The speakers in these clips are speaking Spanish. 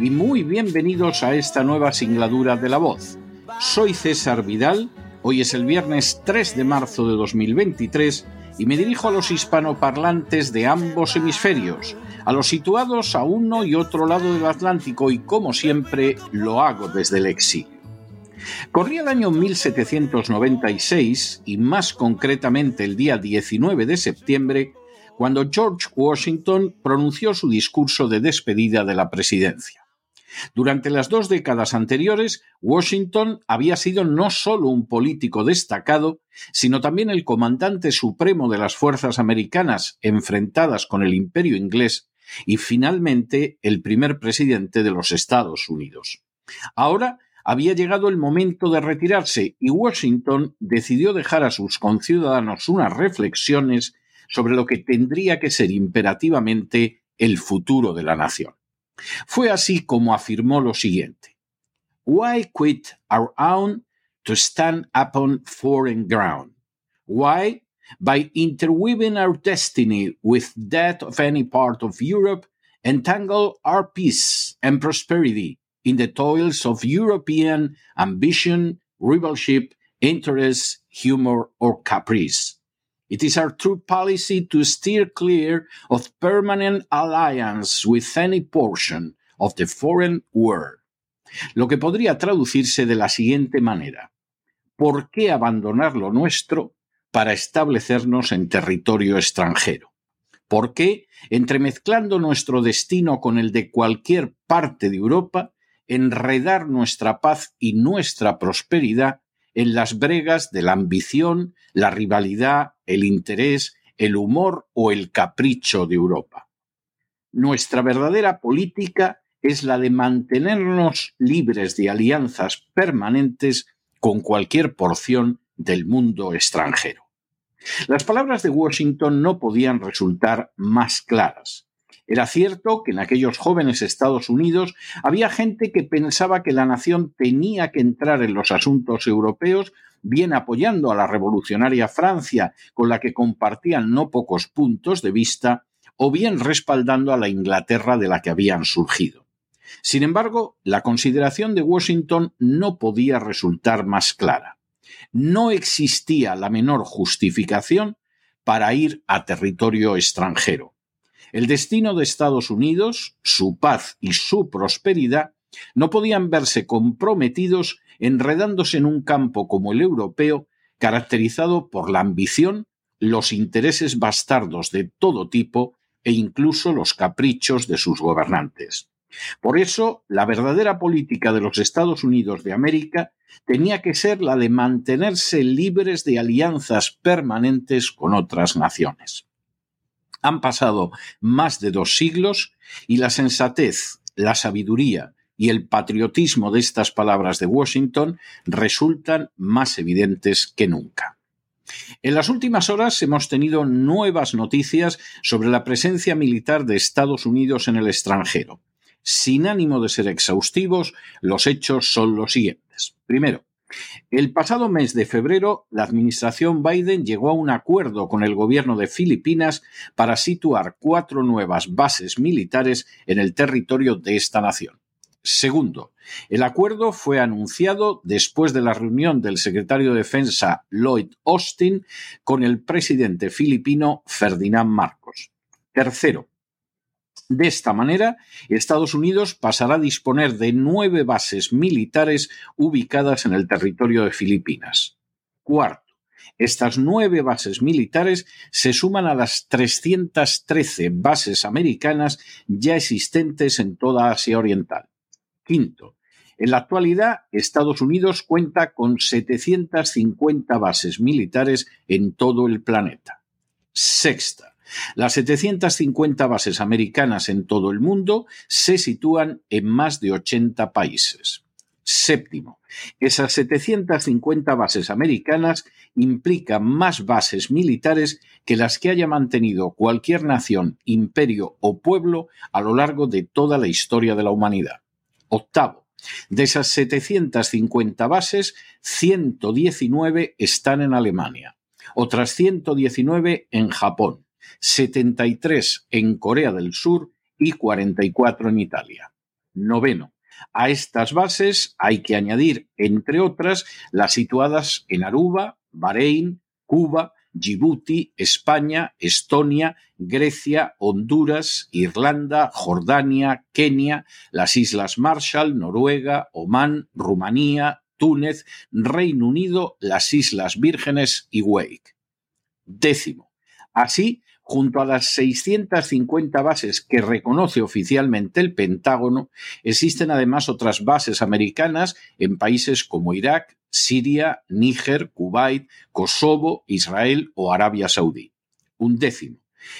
y muy bienvenidos a esta nueva singladura de La Voz. Soy César Vidal, hoy es el viernes 3 de marzo de 2023 y me dirijo a los hispanoparlantes de ambos hemisferios, a los situados a uno y otro lado del Atlántico y como siempre lo hago desde el exilio. Corría el año 1796 y más concretamente el día 19 de septiembre cuando George Washington pronunció su discurso de despedida de la presidencia. Durante las dos décadas anteriores, Washington había sido no solo un político destacado, sino también el comandante supremo de las fuerzas americanas enfrentadas con el imperio inglés y finalmente el primer presidente de los Estados Unidos. Ahora había llegado el momento de retirarse y Washington decidió dejar a sus conciudadanos unas reflexiones sobre lo que tendría que ser imperativamente el futuro de la nación. Fue así como afirmó lo siguiente. Why quit our own to stand upon foreign ground? Why? By interweaving our destiny with that of any part of Europe, entangle our peace and prosperity in the toils of European ambition, rivalship, interest, humor, or caprice. It is our true policy to steer clear of permanent alliance with any portion of the foreign world. Lo que podría traducirse de la siguiente manera. ¿Por qué abandonar lo nuestro para establecernos en territorio extranjero? ¿Por qué, entremezclando nuestro destino con el de cualquier parte de Europa, enredar nuestra paz y nuestra prosperidad en las bregas de la ambición, la rivalidad, el interés, el humor o el capricho de Europa. Nuestra verdadera política es la de mantenernos libres de alianzas permanentes con cualquier porción del mundo extranjero. Las palabras de Washington no podían resultar más claras. Era cierto que en aquellos jóvenes Estados Unidos había gente que pensaba que la nación tenía que entrar en los asuntos europeos, bien apoyando a la revolucionaria Francia, con la que compartían no pocos puntos de vista, o bien respaldando a la Inglaterra de la que habían surgido. Sin embargo, la consideración de Washington no podía resultar más clara. No existía la menor justificación para ir a territorio extranjero. El destino de Estados Unidos, su paz y su prosperidad no podían verse comprometidos enredándose en un campo como el europeo, caracterizado por la ambición, los intereses bastardos de todo tipo e incluso los caprichos de sus gobernantes. Por eso, la verdadera política de los Estados Unidos de América tenía que ser la de mantenerse libres de alianzas permanentes con otras naciones. Han pasado más de dos siglos y la sensatez, la sabiduría y el patriotismo de estas palabras de Washington resultan más evidentes que nunca. En las últimas horas hemos tenido nuevas noticias sobre la presencia militar de Estados Unidos en el extranjero. Sin ánimo de ser exhaustivos, los hechos son los siguientes. Primero, el pasado mes de febrero, la administración Biden llegó a un acuerdo con el gobierno de Filipinas para situar cuatro nuevas bases militares en el territorio de esta nación. Segundo, el acuerdo fue anunciado después de la reunión del secretario de Defensa Lloyd Austin con el presidente filipino Ferdinand Marcos. Tercero, De esta manera, Estados Unidos pasará a disponer de nueve bases militares ubicadas en el territorio de Filipinas. Cuarto, estas nueve bases militares se suman a las 313 bases americanas ya existentes en toda Asia Oriental. Quinto, en la actualidad, Estados Unidos cuenta con 750 bases militares en todo el planeta. Sexta, las 750 bases americanas en todo el mundo se sitúan en más de 80 países. Séptimo, esas 750 bases americanas implican más bases militares que las que haya mantenido cualquier nación, imperio o pueblo a lo largo de toda la historia de la humanidad. Octavo, de esas 750 bases, 119 están en Alemania, otras 119 en Japón, 73 en Corea del Sur y 44 en Italia. Noveno. A estas bases hay que añadir, entre otras, las situadas en Aruba, Bahrein, Cuba, Djibouti, España, Estonia, Grecia, Honduras, Irlanda, Jordania, Kenia, las Islas Marshall, Noruega, Omán, Rumanía, Túnez, Reino Unido, las Islas Vírgenes y Wake. Décimo. Así, junto a las 650 bases que reconoce oficialmente el Pentágono, existen además otras bases americanas en países como Irak, Siria, Níger, Kuwait, Kosovo, Israel o Arabia Saudí. Un décimo.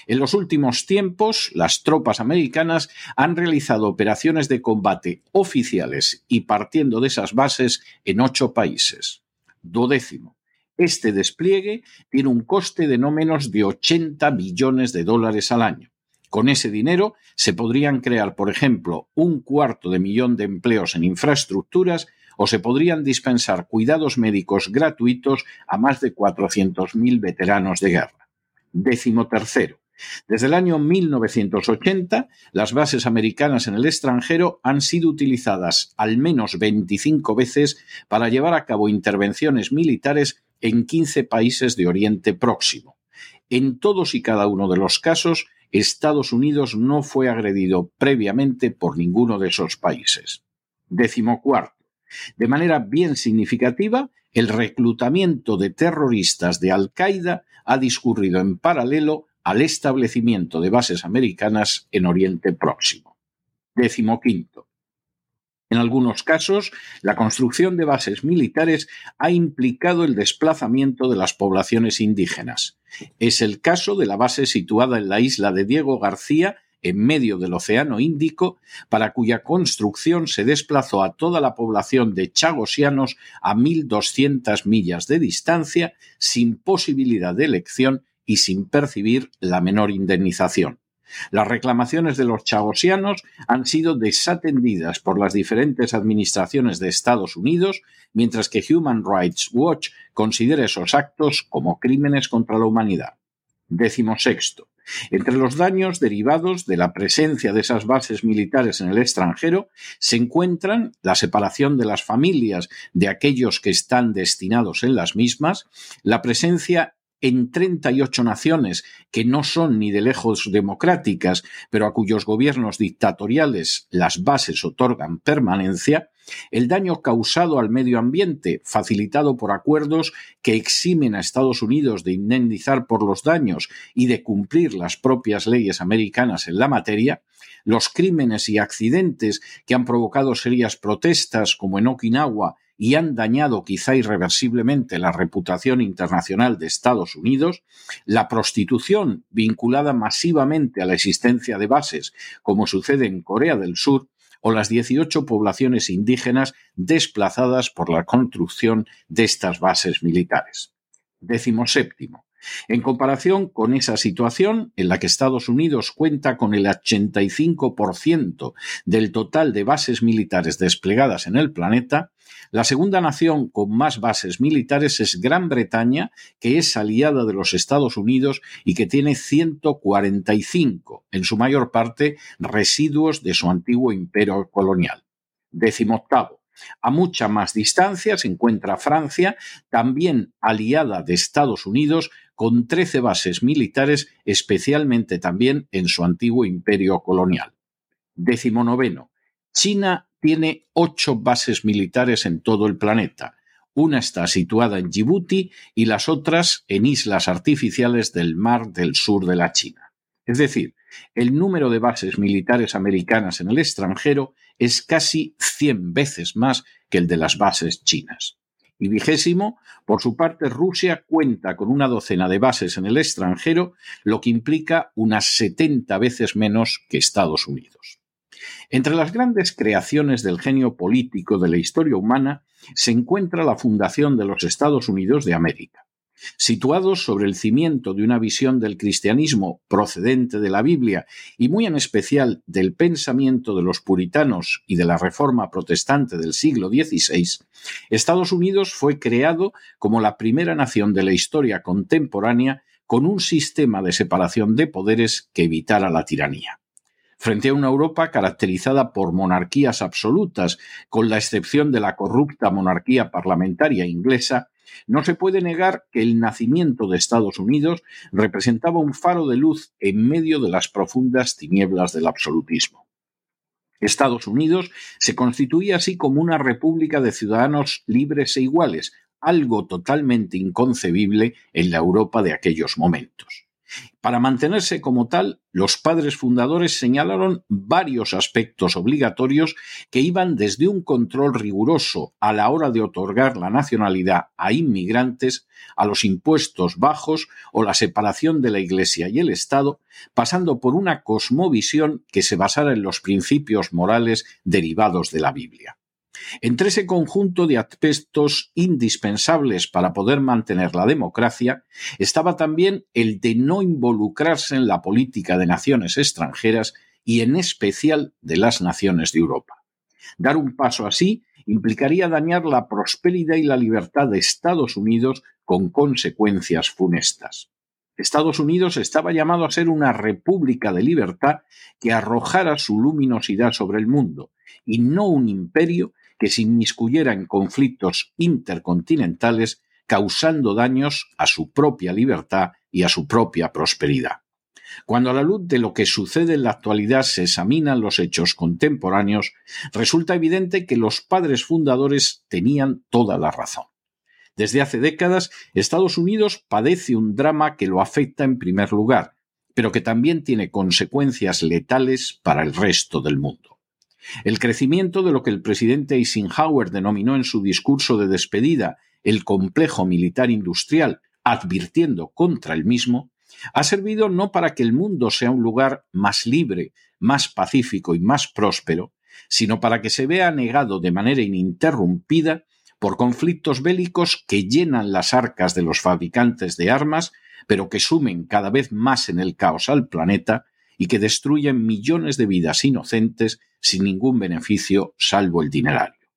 En los últimos tiempos, las tropas americanas han realizado operaciones de combate oficiales y partiendo de esas bases en ocho países. Dodécimo. Este despliegue tiene un coste de no menos de 80 billones de dólares al año. Con ese dinero se podrían crear, por ejemplo, un cuarto de millón de empleos en infraestructuras o se podrían dispensar cuidados médicos gratuitos a más de 400.000 veteranos de guerra. Décimo tercero. Desde el año 1980, las bases americanas en el extranjero han sido utilizadas al menos 25 veces para llevar a cabo intervenciones militares en 15 países de Oriente Próximo. En todos y cada uno de los casos, Estados Unidos no fue agredido previamente por ninguno de esos países. Décimo cuarto. De manera bien significativa, el reclutamiento de terroristas de Al-Qaeda ha discurrido en paralelo al establecimiento de bases americanas en Oriente Próximo. Décimo quinto. En algunos casos, la construcción de bases militares ha implicado el desplazamiento de las poblaciones indígenas. Es el caso de la base situada en la isla de Diego García, en medio del Océano Índico, para cuya construcción se desplazó a toda la población de chagosianos a 1.200 millas de distancia, sin posibilidad de elección y sin percibir la menor indemnización. Las reclamaciones de los chagosianos han sido desatendidas por las diferentes administraciones de Estados Unidos, mientras que Human Rights Watch considera esos actos como crímenes contra la humanidad. Décimo sexto. Entre los daños derivados de la presencia de esas bases militares en el extranjero se encuentran la separación de las familias de aquellos que están destinados en las mismas, la presencia en 38 naciones que no son ni de lejos democráticas, pero a cuyos gobiernos dictatoriales las bases otorgan permanencia, el daño causado al medio ambiente, facilitado por acuerdos que eximen a Estados Unidos de indemnizar por los daños y de cumplir las propias leyes americanas en la materia, los crímenes y accidentes que han provocado serias protestas, como en Okinawa y han dañado quizá irreversiblemente la reputación internacional de Estados Unidos, la prostitución vinculada masivamente a la existencia de bases, como sucede en Corea del Sur, o las 18 poblaciones indígenas desplazadas por la construcción de estas bases militares. Décimo séptimo. En comparación con esa situación, en la que Estados Unidos cuenta con el 85% del total de bases militares desplegadas en el planeta, la segunda nación con más bases militares es Gran Bretaña, que es aliada de los Estados Unidos y que tiene 145, en su mayor parte residuos de su antiguo imperio colonial. Décimo octavo. A mucha más distancia se encuentra Francia, también aliada de Estados Unidos, con 13 bases militares, especialmente también en su antiguo imperio colonial. Décimo noveno. China tiene ocho bases militares en todo el planeta. Una está situada en Djibouti y las otras en islas artificiales del mar del sur de la China. Es decir, el número de bases militares americanas en el extranjero es casi 100 veces más que el de las bases chinas. Y vigésimo, por su parte, Rusia cuenta con una docena de bases en el extranjero, lo que implica unas 70 veces menos que Estados Unidos. Entre las grandes creaciones del genio político de la historia humana se encuentra la fundación de los Estados Unidos de América. Situados sobre el cimiento de una visión del cristianismo procedente de la Biblia y muy en especial del pensamiento de los puritanos y de la reforma protestante del siglo XVI, Estados Unidos fue creado como la primera nación de la historia contemporánea con un sistema de separación de poderes que evitara la tiranía frente a una Europa caracterizada por monarquías absolutas, con la excepción de la corrupta monarquía parlamentaria inglesa, no se puede negar que el nacimiento de Estados Unidos representaba un faro de luz en medio de las profundas tinieblas del absolutismo. Estados Unidos se constituía así como una república de ciudadanos libres e iguales, algo totalmente inconcebible en la Europa de aquellos momentos. Para mantenerse como tal, los padres fundadores señalaron varios aspectos obligatorios que iban desde un control riguroso a la hora de otorgar la nacionalidad a inmigrantes, a los impuestos bajos o la separación de la Iglesia y el Estado, pasando por una cosmovisión que se basara en los principios morales derivados de la Biblia. Entre ese conjunto de aspectos indispensables para poder mantener la democracia estaba también el de no involucrarse en la política de naciones extranjeras y en especial de las naciones de Europa. Dar un paso así implicaría dañar la prosperidad y la libertad de Estados Unidos con consecuencias funestas. Estados Unidos estaba llamado a ser una república de libertad que arrojara su luminosidad sobre el mundo, y no un imperio que se inmiscuyera en conflictos intercontinentales causando daños a su propia libertad y a su propia prosperidad. Cuando a la luz de lo que sucede en la actualidad se examinan los hechos contemporáneos, resulta evidente que los padres fundadores tenían toda la razón. Desde hace décadas, Estados Unidos padece un drama que lo afecta en primer lugar, pero que también tiene consecuencias letales para el resto del mundo. El crecimiento de lo que el presidente Eisenhower denominó en su discurso de despedida el complejo militar industrial, advirtiendo contra el mismo, ha servido no para que el mundo sea un lugar más libre, más pacífico y más próspero, sino para que se vea negado de manera ininterrumpida por conflictos bélicos que llenan las arcas de los fabricantes de armas, pero que sumen cada vez más en el caos al planeta y que destruyen millones de vidas inocentes sin ningún beneficio salvo el dinerario.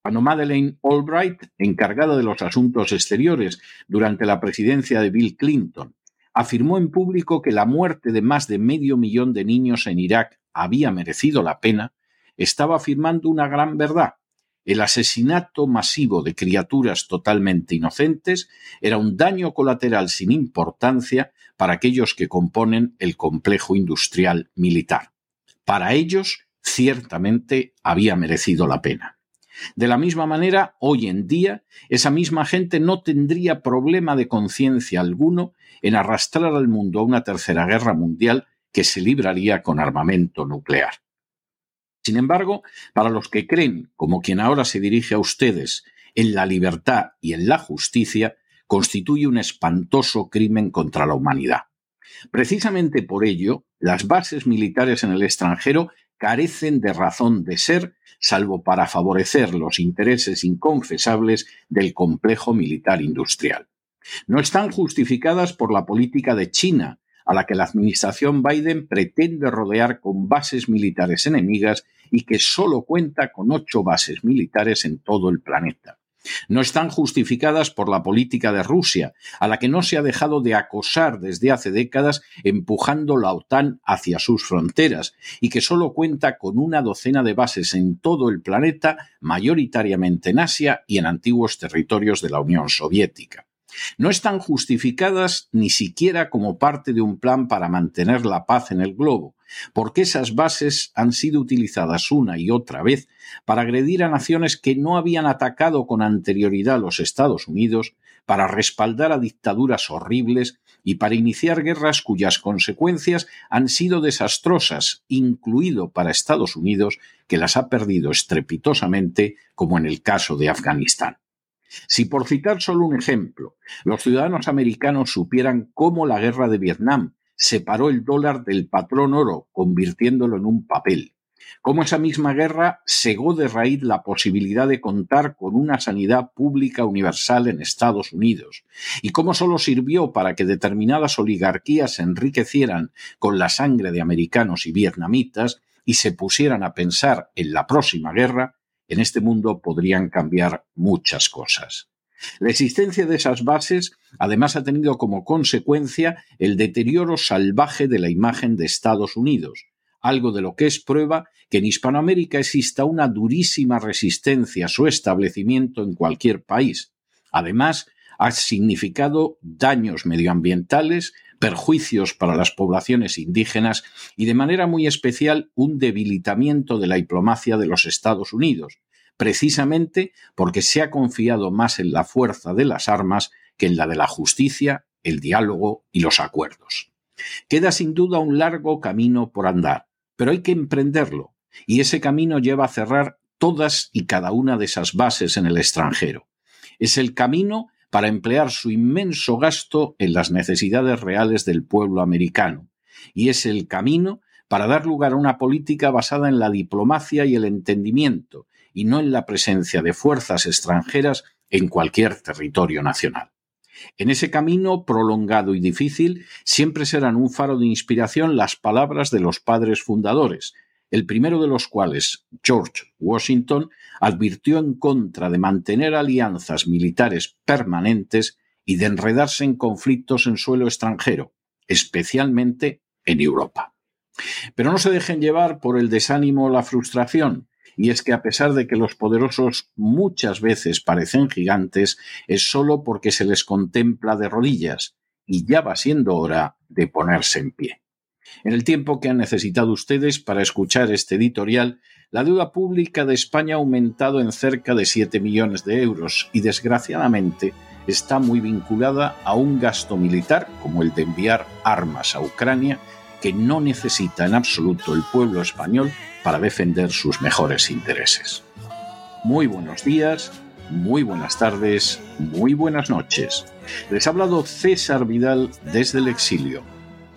Cuando Madeleine Albright, encargada de los asuntos exteriores durante la presidencia de Bill Clinton, afirmó en público que la muerte de más de medio millón de niños en Irak había merecido la pena, estaba afirmando una gran verdad. El asesinato masivo de criaturas totalmente inocentes era un daño colateral sin importancia para aquellos que componen el complejo industrial militar. Para ellos, ciertamente había merecido la pena. De la misma manera, hoy en día, esa misma gente no tendría problema de conciencia alguno en arrastrar al mundo a una tercera guerra mundial que se libraría con armamento nuclear. Sin embargo, para los que creen, como quien ahora se dirige a ustedes, en la libertad y en la justicia, constituye un espantoso crimen contra la humanidad. Precisamente por ello, las bases militares en el extranjero carecen de razón de ser, salvo para favorecer los intereses inconfesables del complejo militar industrial. No están justificadas por la política de China, a la que la administración Biden pretende rodear con bases militares enemigas y que solo cuenta con ocho bases militares en todo el planeta. No están justificadas por la política de Rusia, a la que no se ha dejado de acosar desde hace décadas empujando la OTAN hacia sus fronteras y que solo cuenta con una docena de bases en todo el planeta, mayoritariamente en Asia y en antiguos territorios de la Unión Soviética. No están justificadas ni siquiera como parte de un plan para mantener la paz en el globo, porque esas bases han sido utilizadas una y otra vez para agredir a naciones que no habían atacado con anterioridad a los Estados Unidos, para respaldar a dictaduras horribles y para iniciar guerras cuyas consecuencias han sido desastrosas, incluido para Estados Unidos, que las ha perdido estrepitosamente, como en el caso de Afganistán. Si por citar solo un ejemplo, los ciudadanos americanos supieran cómo la guerra de Vietnam separó el dólar del patrón oro, convirtiéndolo en un papel. Cómo esa misma guerra cegó de raíz la posibilidad de contar con una sanidad pública universal en Estados Unidos, y cómo solo sirvió para que determinadas oligarquías se enriquecieran con la sangre de americanos y vietnamitas y se pusieran a pensar en la próxima guerra, en este mundo podrían cambiar muchas cosas. La existencia de esas bases además ha tenido como consecuencia el deterioro salvaje de la imagen de Estados Unidos, algo de lo que es prueba que en Hispanoamérica exista una durísima resistencia a su establecimiento en cualquier país. Además, ha significado daños medioambientales, perjuicios para las poblaciones indígenas y de manera muy especial un debilitamiento de la diplomacia de los Estados Unidos, precisamente porque se ha confiado más en la fuerza de las armas que en la de la justicia, el diálogo y los acuerdos. Queda sin duda un largo camino por andar, pero hay que emprenderlo, y ese camino lleva a cerrar todas y cada una de esas bases en el extranjero. Es el camino para emplear su inmenso gasto en las necesidades reales del pueblo americano, y es el camino para dar lugar a una política basada en la diplomacia y el entendimiento, y no en la presencia de fuerzas extranjeras en cualquier territorio nacional. En ese camino prolongado y difícil siempre serán un faro de inspiración las palabras de los padres fundadores, el primero de los cuales, George Washington, advirtió en contra de mantener alianzas militares permanentes y de enredarse en conflictos en suelo extranjero, especialmente en Europa. Pero no se dejen llevar por el desánimo o la frustración, y es que a pesar de que los poderosos muchas veces parecen gigantes, es solo porque se les contempla de rodillas, y ya va siendo hora de ponerse en pie. En el tiempo que han necesitado ustedes para escuchar este editorial, la deuda pública de España ha aumentado en cerca de 7 millones de euros y desgraciadamente está muy vinculada a un gasto militar como el de enviar armas a Ucrania que no necesita en absoluto el pueblo español para defender sus mejores intereses. Muy buenos días, muy buenas tardes, muy buenas noches. Les ha hablado César Vidal desde el exilio.